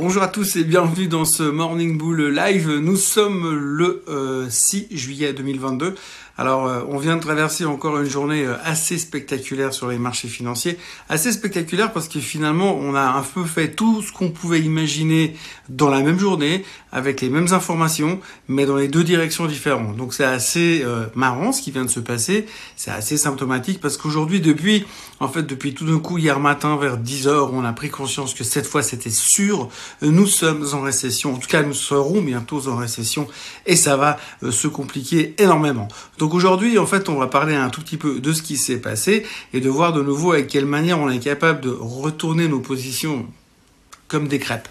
Bonjour à tous et bienvenue dans ce Morning Bull Live. Nous sommes le 6 euh, juillet 2022. Alors, euh, on vient de traverser encore une journée euh, assez spectaculaire sur les marchés financiers. Assez spectaculaire parce que finalement, on a un peu fait tout ce qu'on pouvait imaginer dans la même journée, avec les mêmes informations, mais dans les deux directions différentes. Donc, c'est assez marrant ce qui vient de se passer. C'est assez symptomatique parce qu'aujourd'hui, depuis, en fait, depuis tout d'un coup, hier matin, vers 10 heures, on a pris conscience que cette fois, c'était sûr nous sommes en récession, en tout cas nous serons bientôt en récession et ça va euh, se compliquer énormément. Donc aujourd'hui en fait on va parler un tout petit peu de ce qui s'est passé et de voir de nouveau avec quelle manière on est capable de retourner nos positions comme des crêpes.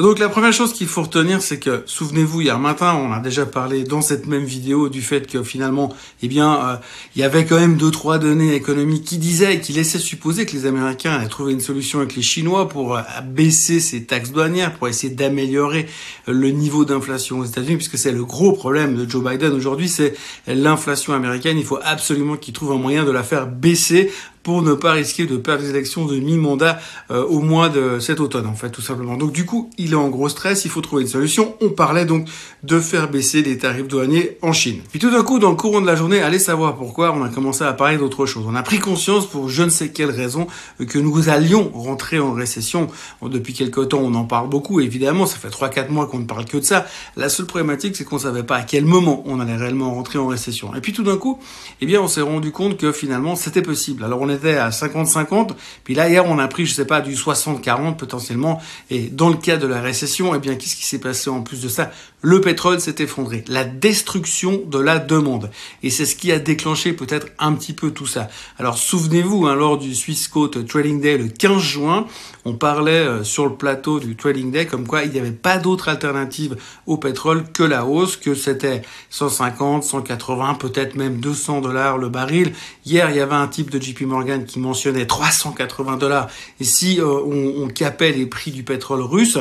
Donc la première chose qu'il faut retenir, c'est que, souvenez-vous, hier matin, on a déjà parlé dans cette même vidéo du fait que finalement, eh bien, euh, il y avait quand même deux trois données économiques qui disaient, qui laissaient supposer que les Américains allaient trouver une solution avec les Chinois pour euh, baisser ces taxes douanières, pour essayer d'améliorer euh, le niveau d'inflation aux États-Unis, puisque c'est le gros problème de Joe Biden aujourd'hui, c'est l'inflation américaine. Il faut absolument qu'il trouve un moyen de la faire baisser pour ne pas risquer de perdre les élections de mi-mandat euh, au mois de cet automne, en fait, tout simplement. Donc du coup, il est en gros stress, il faut trouver une solution. On parlait donc de faire baisser les tarifs douaniers en Chine. Puis tout d'un coup, dans le courant de la journée, allez savoir pourquoi, on a commencé à parler d'autre chose. On a pris conscience, pour je ne sais quelle raison, que nous allions rentrer en récession. Depuis quelque temps, on en parle beaucoup, évidemment, ça fait 3-4 mois qu'on ne parle que de ça. La seule problématique, c'est qu'on savait pas à quel moment on allait réellement rentrer en récession. Et puis tout d'un coup, eh bien, on s'est rendu compte que finalement, c'était possible. Alors était à 50-50, puis là hier on a pris, je sais pas, du 60-40 potentiellement. Et dans le cas de la récession, eh bien qu'est-ce qui s'est passé en plus de ça? Le pétrole s'est effondré, la destruction de la demande. Et c'est ce qui a déclenché peut-être un petit peu tout ça. Alors souvenez-vous, hein, lors du Swissquote Trading Day le 15 juin, on parlait euh, sur le plateau du Trading Day comme quoi il n'y avait pas d'autre alternative au pétrole que la hausse, que c'était 150, 180, peut-être même 200 dollars le baril. Hier, il y avait un type de JP Morgan qui mentionnait 380 dollars. Et si euh, on, on, capait les prix du pétrole russe,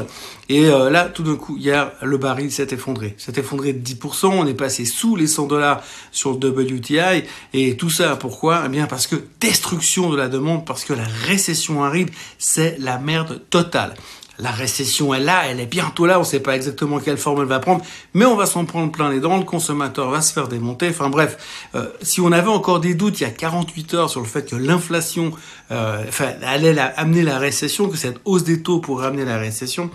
et euh, là, tout d'un coup, hier, le baril s'est effondré. S'est effondré de 10%. On est passé sous les 100 dollars sur le WTI. Et tout ça, pourquoi? Eh bien, parce que destruction de la demande, parce que la récession arrive, c'est la merde totale. La récession est là, elle est bientôt là, on ne sait pas exactement quelle forme elle va prendre, mais on va s'en prendre plein les dents, le consommateur va se faire démonter. Enfin bref, euh, si on avait encore des doutes il y a 48 heures sur le fait que l'inflation euh, enfin, allait amener la récession, que cette hausse des taux pourrait amener la récession,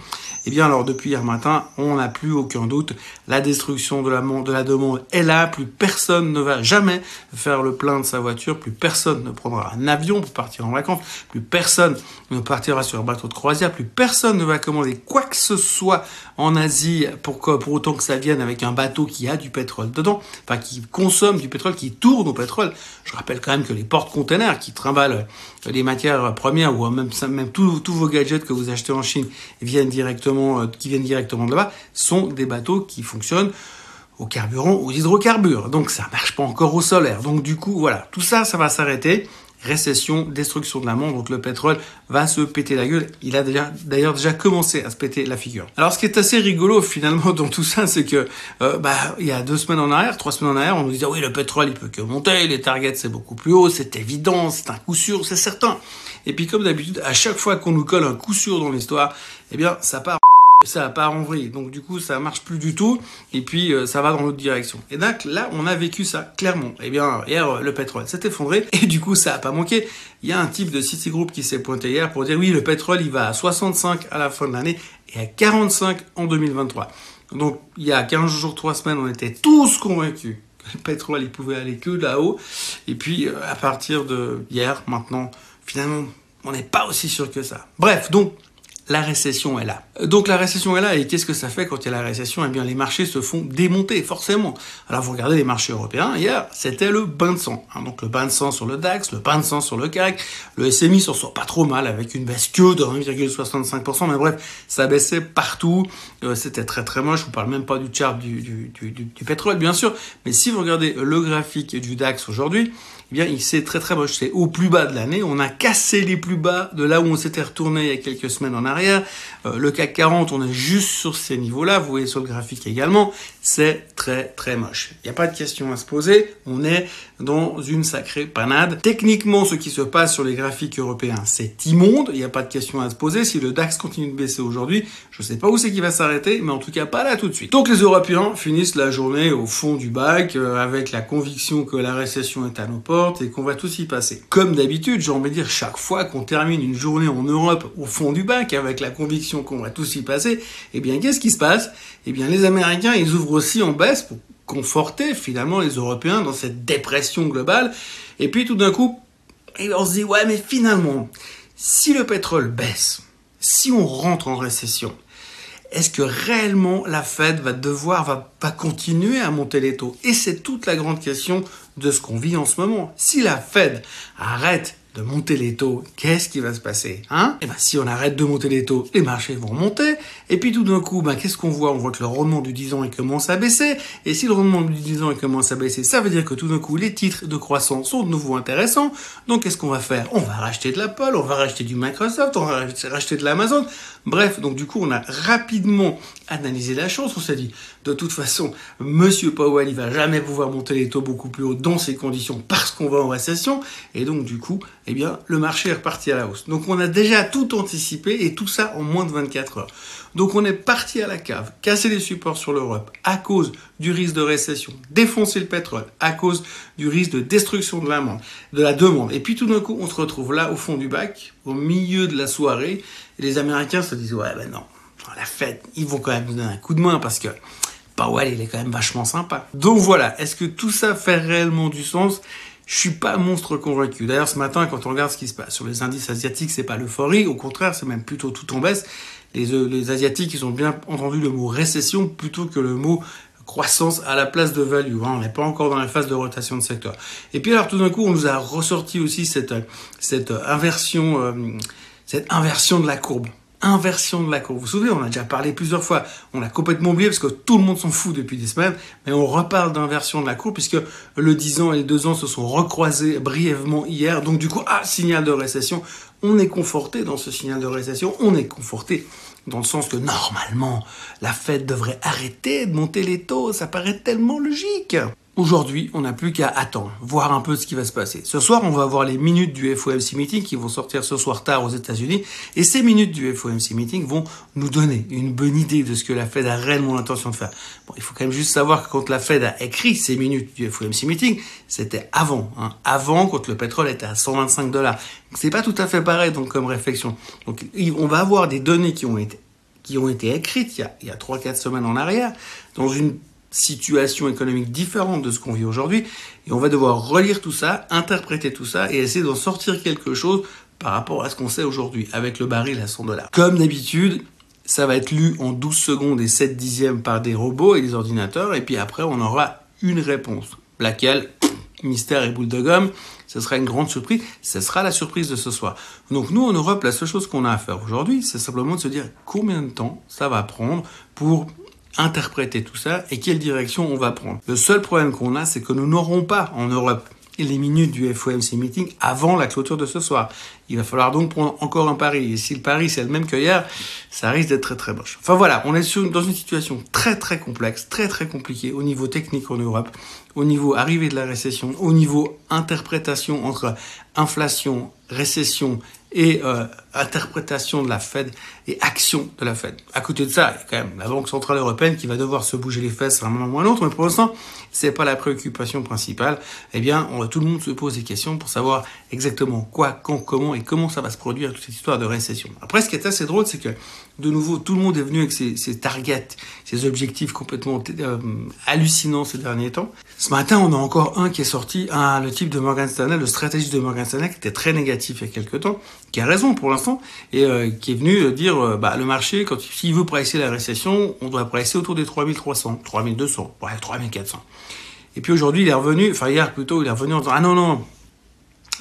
eh bien alors depuis hier matin, on n'a plus aucun doute, la destruction de la, de la demande est là, plus personne ne va jamais faire le plein de sa voiture, plus personne ne prendra un avion pour partir en vacances, plus personne ne partira sur un bateau de croisière, plus personne ne va commander quoi que ce soit en Asie pour, pour autant que ça vienne avec un bateau qui a du pétrole dedans, enfin qui consomme du pétrole, qui tourne au pétrole. Je rappelle quand même que les portes-containers qui trimballent les matières premières ou même, même tous, vos gadgets que vous achetez en Chine viennent directement, euh, qui viennent directement de là-bas, sont des bateaux qui fonctionnent au carburant, aux hydrocarbures. Donc ça marche pas encore au solaire. Donc du coup, voilà, tout ça, ça va s'arrêter récession, destruction de la monde, donc le pétrole va se péter la gueule. Il a d'ailleurs déjà commencé à se péter la figure. Alors ce qui est assez rigolo finalement dans tout ça, c'est que euh, bah il y a deux semaines en arrière, trois semaines en arrière, on nous disait oui le pétrole il peut que monter, les targets c'est beaucoup plus haut, c'est évident, c'est un coup sûr, c'est certain. Et puis comme d'habitude, à chaque fois qu'on nous colle un coup sûr dans l'histoire, eh bien ça part ça part en vrille. Donc du coup, ça marche plus du tout. Et puis, euh, ça va dans l'autre direction. Et donc là, on a vécu ça clairement. Eh bien, hier, le pétrole s'est effondré. Et du coup, ça a pas manqué. Il y a un type de Citigroup qui s'est pointé hier pour dire oui, le pétrole, il va à 65 à la fin de l'année et à 45 en 2023. Donc, il y a 15 jours, 3 semaines, on était tous convaincus que le pétrole, il pouvait aller que là-haut. Et puis, euh, à partir de hier, maintenant, finalement, on n'est pas aussi sûr que ça. Bref, donc, la récession est là. Donc la récession est là et qu'est-ce que ça fait quand il y a la récession? Eh bien les marchés se font démonter forcément. Alors vous regardez les marchés européens, hier c'était le bain de sang. Hein. donc le bain de sang sur le DAX, le bain de sang sur le CAC, le SMI s'en sort pas trop mal avec une baisse que de 1,65%, mais bref, ça baissait partout, euh, c'était très très moche, je vous parle même pas du chart du, du, du, du pétrole bien sûr, mais si vous regardez le graphique du DAX aujourd'hui, eh bien, il s'est très très moche. C'est au plus bas de l'année. On a cassé les plus bas de là où on s'était retourné il y a quelques semaines en Euh, le CAC 40, on est juste sur ces niveaux-là. Vous voyez sur le graphique également. c'est très très moche. Il n'y a pas de question à se poser, on est dans une sacrée panade. Techniquement, ce qui se passe sur les graphiques européens, c'est immonde, il n'y a pas de question à se poser. Si le DAX continue de baisser aujourd'hui, je ne sais pas où c'est qu'il va s'arrêter, mais en tout cas pas là tout de suite. Donc les Européens finissent la journée au fond du bac euh, avec la conviction que la récession est à nos portes et qu'on va tous y passer. Comme d'habitude, j'ai envie de dire chaque fois qu'on termine une journée en Europe au fond du bac avec la conviction qu'on va tous y passer, eh bien qu'est-ce qui se passe? Eh bien les Américains, ils ouvrent aussi en baisse pour conforter finalement les Européens dans cette dépression globale. Et puis tout d'un coup, on se dit ouais mais finalement, si le pétrole baisse, si on rentre en récession, est-ce que réellement la Fed va devoir, va, va continuer à monter les taux? Et c'est toute la grande question de ce qu'on vit en ce moment. Si la Fed arrête de monter les taux, qu'est-ce qui va se passer hein? Eh ben, si on arrête de monter les taux, les marchés vont monter. Et puis tout d'un coup, ben, qu'est-ce qu'on voit? On voit que le rendement du 10 ans commence à baisser. Et si le rendement du 10 ans commence à baisser, ça veut dire que tout d'un coup, les titres de croissance sont de nouveau intéressants. Donc qu'est-ce qu'on va faire? On va racheter de l'Apple, on va racheter du Microsoft, on va racheter de l'Amazon. Bref, donc du coup, on a rapidement analysé la chose. On s'est dit, de toute façon, Monsieur Powell, il va jamais pouvoir monter les taux beaucoup plus haut dans ces conditions parce qu'on va en récession. Et donc du coup, eh bien, le marché est reparti à la hausse. Donc on a déjà tout anticipé et tout ça en moins de 24 heures. Donc on est parti à la cave, casser les supports sur l'Europe à cause du risque de récession, défoncer le pétrole à cause du risque de destruction de la de la demande. Et puis tout d'un coup, on se retrouve là au fond du bac, au milieu de la soirée, et les Américains se disent ouais ben non, la fête, ils vont quand même donner un coup de main parce que Powell il est quand même vachement sympa. Donc voilà, est-ce que tout ça fait réellement du sens? Je suis pas monstre convaincu. D'ailleurs, ce matin, quand on regarde ce qui se passe sur les indices asiatiques, c'est pas l'euphorie. Au contraire, c'est même plutôt tout en baisse. Les, euh, les Asiatiques, ils ont bien entendu le mot récession plutôt que le mot croissance à la place de value. Hein. On n'est pas encore dans la phase de rotation de secteur. Et puis alors tout d'un coup, on nous a ressorti aussi cette, cette inversion, euh, cette inversion de la courbe inversion de la courbe. Vous vous souvenez, on a déjà parlé plusieurs fois. On a complètement oublié parce que tout le monde s'en fout depuis des semaines. Mais on reparle d'inversion de la courbe puisque le 10 ans et le 2 ans se sont recroisés brièvement hier. Donc du coup, ah, signal de récession. On est conforté dans ce signal de récession. On est conforté dans le sens que normalement, la Fed devrait arrêter de monter les taux. Ça paraît tellement logique. Aujourd'hui, on n'a plus qu'à attendre, voir un peu ce qui va se passer. Ce soir, on va voir les minutes du FOMC meeting qui vont sortir ce soir tard aux États-Unis. Et ces minutes du FOMC meeting vont nous donner une bonne idée de ce que la Fed a réellement l'intention de faire. Bon, il faut quand même juste savoir que quand la Fed a écrit ces minutes du FOMC meeting, c'était avant, hein, avant quand le pétrole était à 125 dollars. C'est pas tout à fait pareil donc comme réflexion. Donc, on va avoir des données qui ont été qui ont été écrites il y a, il y a 3-4 semaines en arrière, dans une situation économique différente de ce qu'on vit aujourd'hui. Et on va devoir relire tout ça, interpréter tout ça et essayer d'en sortir quelque chose par rapport à ce qu'on sait aujourd'hui avec le baril à 100 dollars. Comme d'habitude, ça va être lu en 12 secondes et 7 dixièmes par des robots et des ordinateurs. Et puis après, on aura une réponse. Laquelle, mystère et boule de gomme, ce sera une grande surprise. Ce sera la surprise de ce soir. Donc nous, en Europe, la seule chose qu'on a à faire aujourd'hui, c'est simplement de se dire combien de temps ça va prendre pour interpréter tout ça et quelle direction on va prendre. Le seul problème qu'on a, c'est que nous n'aurons pas en Europe les minutes du FOMC meeting avant la clôture de ce soir. Il va falloir donc prendre encore un pari. Et si le pari c'est le même que hier, ça risque d'être très très moche. Enfin voilà, on est dans une situation très très complexe, très très compliquée au niveau technique en Europe, au niveau arrivée de la récession, au niveau interprétation entre inflation, récession et euh, interprétation de la Fed et action de la Fed. À côté de ça, il y a quand même la Banque Centrale Européenne qui va devoir se bouger les fesses à un moment ou à un autre, mais pour l'instant, c'est pas la préoccupation principale. Eh bien, on, tout le monde se pose des questions pour savoir exactement quoi, quand, comment et comment ça va se produire toute cette histoire de récession. Après, ce qui est assez drôle, c'est que de nouveau, tout le monde est venu avec ses, targets, ses objectifs complètement euh, hallucinants ces derniers temps. Ce matin, on a encore un qui est sorti, un, le type de Morgan Stanley, le stratégiste de Morgan Stanley, qui était très négatif il y a quelques temps, qui a raison pour l'instant, et euh, qui est venu dire, euh, bah, le marché, quand s'il veut pricer la récession, on doit pricer autour des 3300, 3200, ouais, 3400. Et puis aujourd'hui, il est revenu, enfin hier plutôt, il est revenu en disant, ah non, non,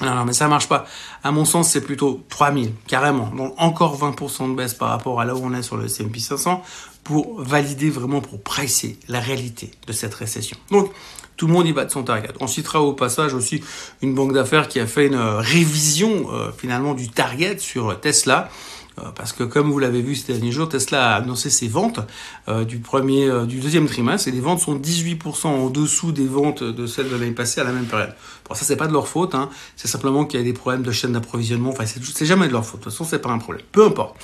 non, non, mais ça marche pas. À mon sens, c'est plutôt 3000, carrément. Donc encore 20% de baisse par rapport à là où on est sur le S&P 500 pour valider vraiment, pour presser la réalité de cette récession. Donc, tout le monde y va de son target. On citera au passage aussi une banque d'affaires qui a fait une révision euh, finalement du target sur Tesla parce que comme vous l'avez vu ces derniers jours, Tesla a annoncé ses ventes du premier, du deuxième trimestre et les ventes sont 18% en dessous des ventes de celles de l'année passée à la même période. Bon, ça c'est pas de leur faute, hein. c'est simplement qu'il y a des problèmes de chaîne d'approvisionnement. Enfin, c'est jamais de leur faute. De toute façon, c'est pas un problème. Peu importe.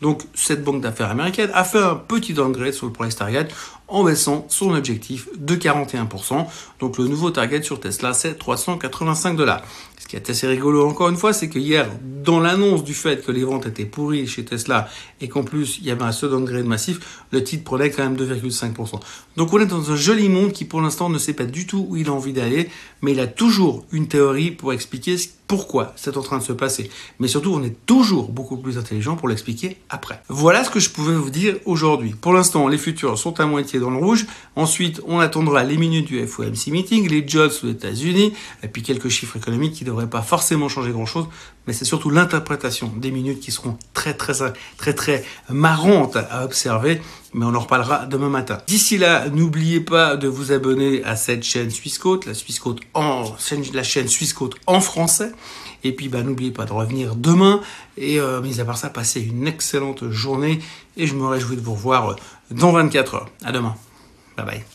Donc, cette banque d'affaires américaine a fait un petit downgrade sur le price target en baissant son objectif de 41%. Donc, le nouveau target sur Tesla, c'est 385 dollars. Ce qui est assez rigolo encore une fois, c'est que hier, dans l'annonce du fait que les ventes étaient pourries chez Tesla et qu'en plus il y avait un seul downgrade massif, le titre prenait quand même 2,5%. Donc on est dans un joli monde qui pour l'instant ne sait pas du tout où il a envie d'aller, mais il a toujours une théorie pour expliquer pourquoi c'est en train de se passer. Mais surtout, on est toujours beaucoup plus intelligent pour l'expliquer après. Voilà ce que je pouvais vous dire aujourd'hui. Pour l'instant, les futurs sont à moitié dans le rouge. Ensuite, on attendra les minutes du FOMC meeting, les jobs aux États-Unis, et puis quelques chiffres économiques qui devraient pas forcément changer grand-chose, mais c'est surtout l'interprétation des minutes qui seront très très très très marrantes à observer, mais on en reparlera demain matin. D'ici là, n'oubliez pas de vous abonner à cette chaîne Swissquote, la Swissquote en la chaîne Swissquote en français. Et puis bah n'oubliez pas de revenir demain et euh, mis à part ça, passez une excellente journée et je me réjouis de vous revoir dans 24 heures. À demain. Bye bye.